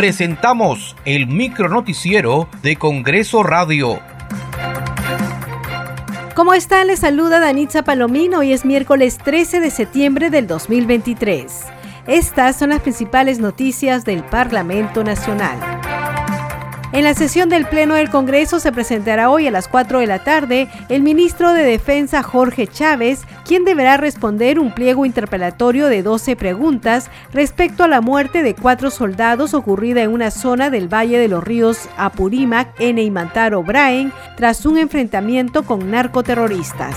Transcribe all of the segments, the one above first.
presentamos el micronoticiero de Congreso Radio. ¿Cómo están? Les saluda Danitza Palomino. Hoy es miércoles 13 de septiembre del 2023. Estas son las principales noticias del Parlamento Nacional. En la sesión del Pleno del Congreso se presentará hoy a las 4 de la tarde el ministro de Defensa Jorge Chávez, quien deberá responder un pliego interpelatorio de 12 preguntas respecto a la muerte de cuatro soldados ocurrida en una zona del Valle de los Ríos Apurímac en Eimantaro, Braen, tras un enfrentamiento con narcoterroristas.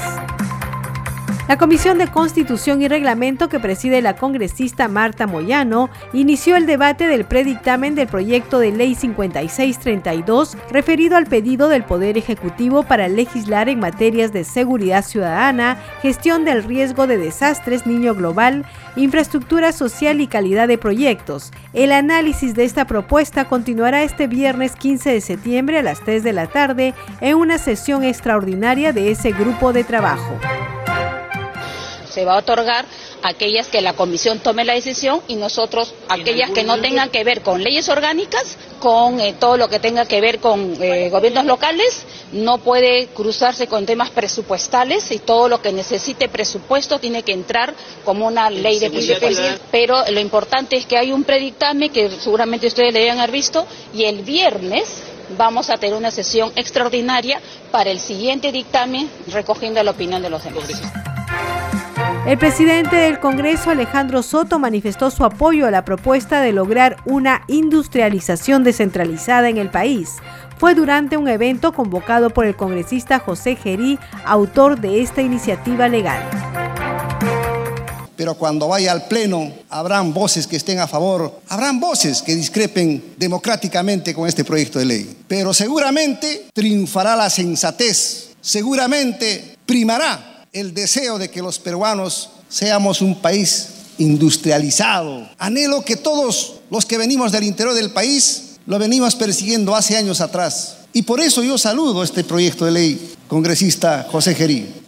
La Comisión de Constitución y Reglamento que preside la congresista Marta Moyano inició el debate del predictamen del proyecto de ley 5632 referido al pedido del Poder Ejecutivo para legislar en materias de seguridad ciudadana, gestión del riesgo de desastres, niño global, infraestructura social y calidad de proyectos. El análisis de esta propuesta continuará este viernes 15 de septiembre a las 3 de la tarde en una sesión extraordinaria de ese grupo de trabajo se va a otorgar aquellas que la comisión tome la decisión y nosotros aquellas que no tengan que ver con leyes orgánicas, con eh, todo lo que tenga que ver con eh, gobiernos locales, no puede cruzarse con temas presupuestales y todo lo que necesite presupuesto tiene que entrar como una ley de presupuesto. Pero lo importante es que hay un predictame que seguramente ustedes le haber visto y el viernes vamos a tener una sesión extraordinaria para el siguiente dictamen recogiendo la opinión de los demás. El presidente del Congreso, Alejandro Soto, manifestó su apoyo a la propuesta de lograr una industrialización descentralizada en el país. Fue durante un evento convocado por el congresista José Gerí, autor de esta iniciativa legal. Pero cuando vaya al Pleno, habrán voces que estén a favor, habrán voces que discrepen democráticamente con este proyecto de ley. Pero seguramente triunfará la sensatez, seguramente primará el deseo de que los peruanos seamos un país industrializado. Anhelo que todos los que venimos del interior del país lo venimos persiguiendo hace años atrás. Y por eso yo saludo este proyecto de ley, congresista José Gerí.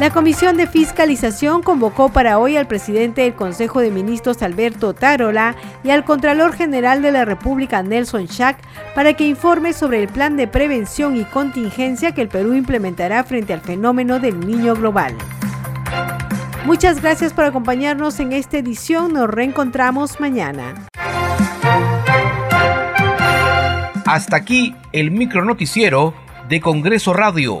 La Comisión de Fiscalización convocó para hoy al presidente del Consejo de Ministros Alberto Tarola y al Contralor General de la República Nelson Schack para que informe sobre el plan de prevención y contingencia que el Perú implementará frente al fenómeno del niño global. Muchas gracias por acompañarnos en esta edición. Nos reencontramos mañana. Hasta aquí el micronoticiero de Congreso Radio